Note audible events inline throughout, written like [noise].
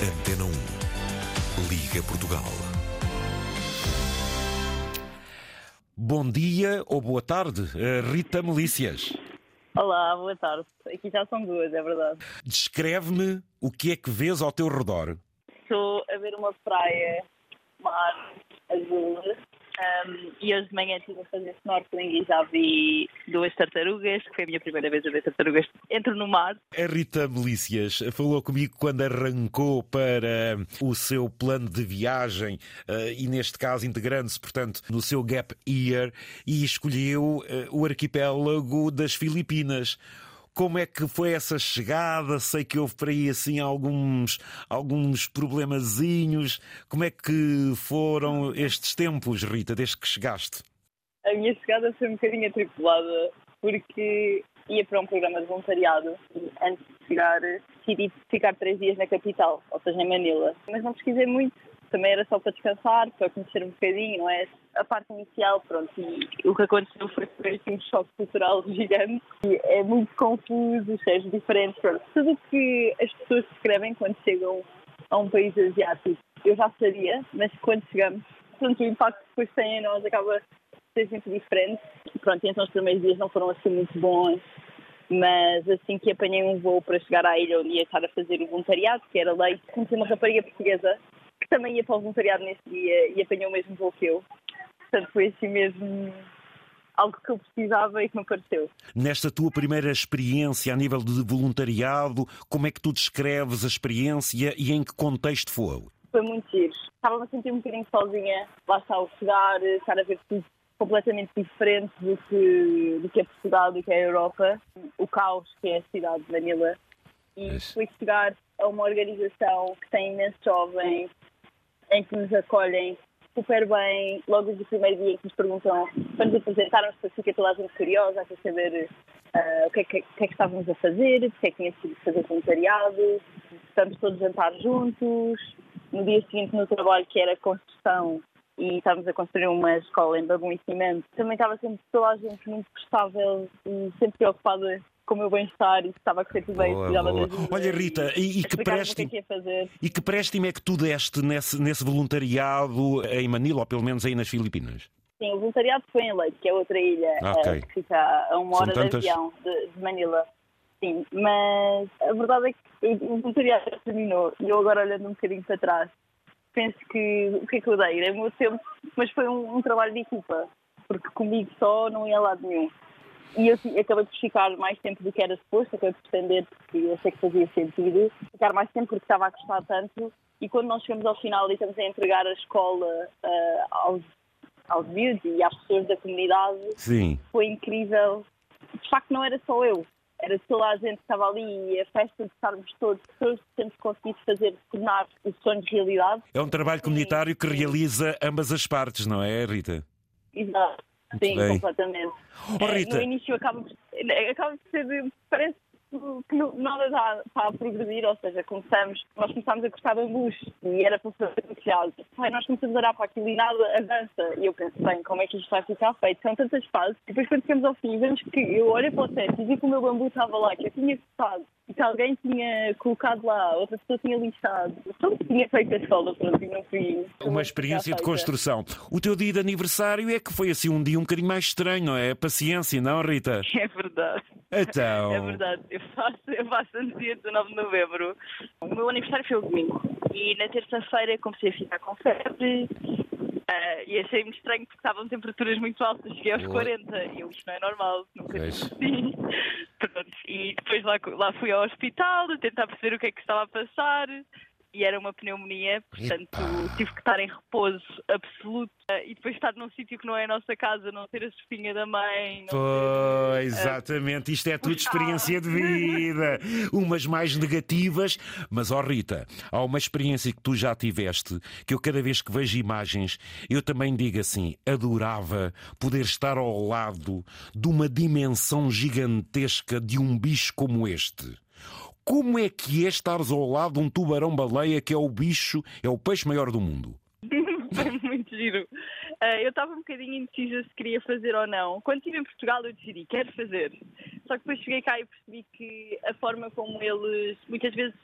Antena 1. Liga Portugal. Bom dia ou boa tarde, eh, Rita Melícias. Olá, boa tarde. Aqui já são duas, é verdade. Descreve-me o que é que vês ao teu redor. Estou a ver uma praia, mar azul, um, e hoje de manhã estive a fazer snorkeling e já vi duas tartarugas, que foi a minha primeira vez a ver tartarugas. Entro no mar. A Rita Melícias falou comigo quando arrancou para o seu plano de viagem eh, e, neste caso, integrando-se, portanto, no seu Gap Year e escolheu eh, o arquipélago das Filipinas. Como é que foi essa chegada? Sei que houve por aí assim alguns, alguns problemazinhos. Como é que foram estes tempos, Rita, desde que chegaste? A minha chegada foi um bocadinho atribulada, porque ia para um programa de voluntariado e antes de chegar decidi ficar três dias na capital, ou seja, em Manila. Mas não pesquisei muito, também era só para descansar, para conhecer um bocadinho, não é? A parte inicial, pronto, e o que aconteceu foi foi assim, um choque cultural [laughs] gigante, e é muito confuso, cheios diferentes, pronto. Tudo o que as pessoas escrevem quando chegam a um país asiático, eu já sabia, mas quando chegamos, pronto, o impacto que depois tem em nós acaba por ser sempre diferente. Pronto, então os primeiros dias não foram assim muito bons, mas assim que apanhei um voo para chegar à ilha onde ia estar a fazer o voluntariado, que era lei, conheci uma rapariga portuguesa que também ia para o voluntariado nesse dia e apanhou o mesmo voo que eu. Portanto, foi assim mesmo algo que eu precisava e que me apareceu. Nesta tua primeira experiência a nível de voluntariado, como é que tu descreves a experiência e em que contexto foi? Foi muito giro. Estava-me a sentir um bocadinho sozinha, lá está o chegar, estar a ver tudo completamente diferente do que, do que é Portugal, do que é a Europa. O caos que é a cidade de Manila. E Isso. depois chegar a uma organização que tem imensos jovens, em que nos acolhem super bem, logo desde o primeiro dia que nos perguntam, para nos apresentarmos, para ficar toda a gente curiosa, a querer saber ah, o, que é que, o que é que estávamos a fazer, porque é que tinha sido fazer voluntariado, estamos todos a jantar juntos. No dia seguinte, no trabalho, que era construção, e estávamos a construir uma escola em Bagum e Cimento, também estava sempre toda a gente muito prestável e sempre preocupada com o meu bem-estar e se estava a correr tudo bem, Boa, boa. Olha, Rita, e, e que é préstimo, que fazer. e que préstimo é que tu deste nesse, nesse voluntariado em Manila, ou pelo menos aí nas Filipinas? Sim, o voluntariado foi em Leite, que é outra ilha eh, ok. que fica a uma hora tantas? de avião de, de Manila. Sim, mas a verdade é que o voluntariado já terminou e eu agora olhando um bocadinho para trás, penso que o que é que eu dei? Dei o meu tempo, mas foi um, um trabalho de equipa, porque comigo só não ia a lado nenhum. E eu acabei por ficar mais tempo do que era suposto, acabei por estender porque sei que fazia sentido, ficar mais tempo porque estava a gostar tanto. E quando nós chegamos ao final e estamos a entregar a escola ah, aos, aos miúdos e às pessoas da comunidade, Sim. foi incrível. De facto, não era só eu, era toda a gente que estava ali e a festa de estarmos todos, todos temos conseguido fazer, tornar os sonhos realidade. É um trabalho comunitário que realiza ambas as partes, não é, Rita? Exato. Sim, bem. completamente. Oh, Eh, Rita. No início acaba por, acaba por ser, parece que não- nada está, está a progredir, ou seja, começamos, nós começámos a cortar bambus e era para fazer negociado. Ai, nós começamos a olhar para aquilo e nada avança. E eu penso, bem, como é que isto vai ficar feito? São tantas fases. E depois quando chegamos ao fim, vemos que eu olho para o teto e vi que o meu bambu estava lá, que eu tinha cortado que alguém tinha colocado lá, outra pessoa tinha lixado. Então tinha feito a escola, pronto, e não fui. Uma experiência de construção. O teu dia de aniversário é que foi assim um dia um bocadinho mais estranho, não é? Paciência, não, Rita? [laughs] É verdade. Então. É verdade, eu faço, eu faço no dia 19 de novembro. O meu aniversário foi o domingo e na terça-feira comecei a ficar com febre ah, e achei-me estranho porque estavam temperaturas muito altas, cheguei aos Boa. 40 e eu, isto não é normal, nunca assim. [laughs] Pronto, e depois lá, lá fui ao hospital a tentar perceber o que é que estava a passar e era uma pneumonia, portanto Epá. tive que estar em repouso absoluto e depois estar num sítio que não é a nossa casa, não ter a sopinha da mãe. Não ter... Pois, exatamente. Isto é tudo experiência de vida. Umas mais negativas, mas, ó Rita, há uma experiência que tu já tiveste que eu, cada vez que vejo imagens, eu também digo assim: adorava poder estar ao lado de uma dimensão gigantesca de um bicho como este. Como é que é estares ao lado de um tubarão-baleia que é o bicho, é o peixe maior do mundo? [laughs] Muito giro. Ah, eu estava um bocadinho indecisa se queria fazer ou não. Quando estive em Portugal, eu decidi, quero fazer. Só que depois cheguei cá e percebi que a forma como eles, muitas vezes,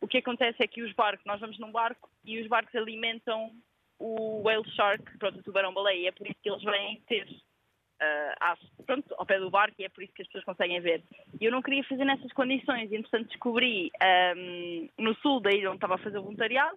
o que acontece é que os barcos, nós vamos num barco e os barcos alimentam o whale shark, pronto, o tubarão-baleia, é por isso que eles vêm ter uh, pronto, ao pé do barco e é por isso que as pessoas conseguem ver. E eu não queria fazer nessas condições, e entretanto descobri um, no sul da ilha onde estava a fazer o voluntariado,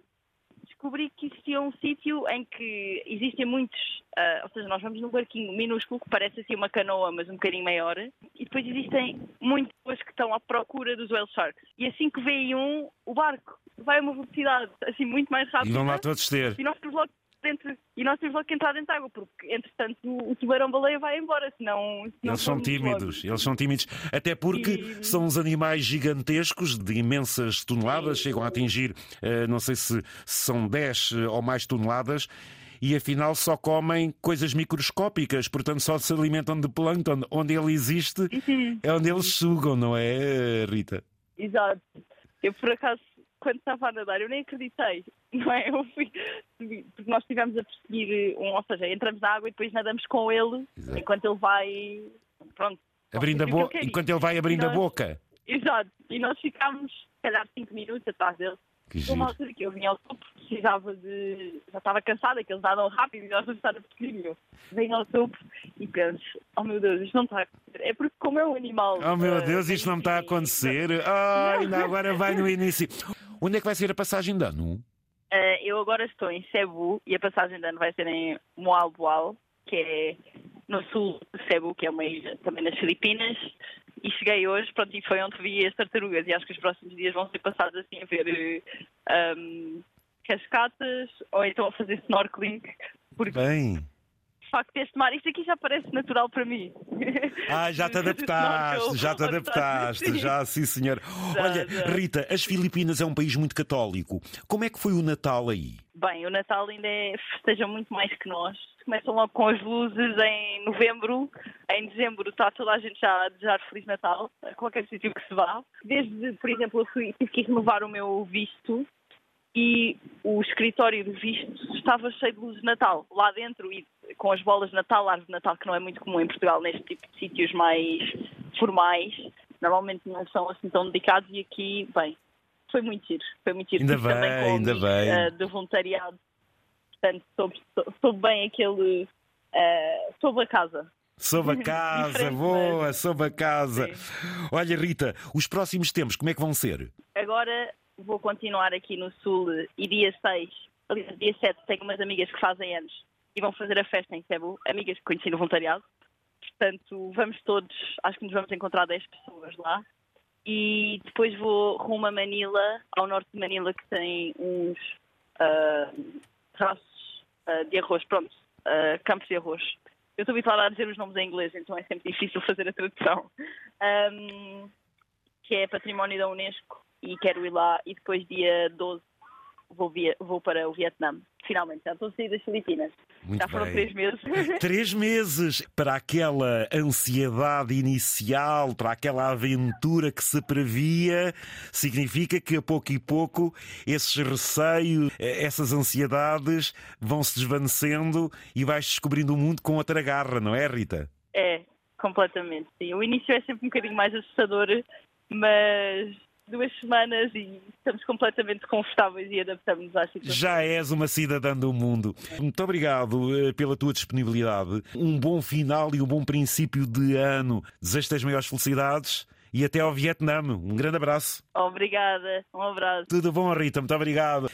descobri que existia um sítio em que existem muitos, uh, ou seja, nós vamos num barquinho minúsculo que parece assim uma canoa, mas um bocadinho maior, e depois existem muitas pessoas que estão à procura dos whale sharks. E assim que vem um, o barco vai a uma velocidade assim muito mais rápida. E vão lá todos ter. E nós logo dentro, e nós temos logo que entrar dentro água, porque entretanto o tubarão-baleia vai embora, senão. senão eles são tímidos, logo. eles são tímidos, até porque e... são uns animais gigantescos, de imensas toneladas, chegam a atingir, uh, não sei se são 10 eh, ou mais toneladas e afinal só comem coisas microscópicas, portanto só se alimentam de plâncton. Onde ele existe é onde eles sugam, não é, Rita? Exato. Eu por acaso quando estava a nadar, eu nem acreditei, [laughs] não é? Eu fui, porque nós estivemos a perseguir um, ou seja, entramos na água e depois nadamos com ele Exato. enquanto ele vai, pronto. Abrindo a boca, enquanto ele vai abrindo nós, a boca. Exato, e nós ficámos, se calhar, 5 minutos atrás dele. Que uma altura que eu vinha ao topo, precisava de. Já estava cansada, que eles nadam rápido e nós vamos estar a perseguir-me. Venho ao topo e penso: oh meu Deus, isto não está a acontecer. É porque, como é um animal. Oh meu uh, Deus, isto não está a acontecer. Ai, ainda agora vai no início. Onde é que vai ser a passagem de ano? Uh, eu agora estou em Cebu e a passagem de ano vai ser em Moalboal, que é no sul de Cebu, que é uma ilha também nas Filipinas. E cheguei hoje, pronto, e foi onde vi as tartarugas. E acho que os próximos dias vão ser passados assim a ver um, cascatas ou então a fazer snorkeling. Porque... Bem facto este mar, isto aqui já parece natural para mim. [laughs] Ah, já te adaptaste, já te adaptaste, já sim senhor. Olha, Rita, as Filipinas é um país muito católico. Como é que foi o Natal aí? Bem, o Natal ainda é, festeja muito mais que nós. Começam logo com as luzes em novembro, em dezembro está toda a gente já a desejar Feliz Natal, a qualquer sítio que se vá. Desde, por exemplo, eu fui, tive que renovar o meu visto e o escritório de vistos estava cheio de luzes de Natal lá dentro e com as bolas de Natal, árvore de Natal, que não é muito comum em Portugal neste tipo de sítios mais formais. Normalmente não são assim tão dedicados e aqui, bem, foi muito giro. Foi muito giro. Ainda bem, também com ainda bem. Uh, de voluntariado. Portanto, soube, soube bem aquele. Uh, soube a casa. Sob a [laughs] casa, boa, sob a casa. Sim. Olha, Rita, os próximos tempos, como é que vão ser? Agora vou continuar aqui no Sul e dia 6, aliás, dia 7, tenho umas amigas que fazem anos e vão fazer a festa em Cebu, amigas que conheci no voluntariado. Portanto, vamos todos, acho que nos vamos encontrar 10 pessoas lá. E depois vou rumo a Manila, ao norte de Manila, que tem uns uh, traços uh, de arroz, pronto, uh, campos de arroz. Eu estou habituada a dizer os nomes em inglês, então é sempre difícil fazer a tradução. Um, que é património da Unesco e quero ir lá e depois dia 12 vou, via, vou para o Vietnã. Finalmente, já estou a sair das Filipinas. Muito já foram bem. três meses. [laughs] Três meses para aquela ansiedade inicial, para aquela aventura que se previa, significa que a pouco e pouco esses receios, eh, essas ansiedades vão se desvanecendo e vais descobrindo o mundo com outra garra, não é, Rita? É, completamente. Sim. O início é sempre um bocadinho mais assustador, mas duas semanas e estamos completamente confortáveis e adaptamos às situações. Já és uma cidadã do mundo. Muito obrigado eh, pela tua disponibilidade. Um bom final e um bom princípio de ano. Desejo-te as maiores felicidades e até ao Vietnã. Um grande abraço. Obrigada. Um abraço. Tudo bom, Rita. Muito obrigado.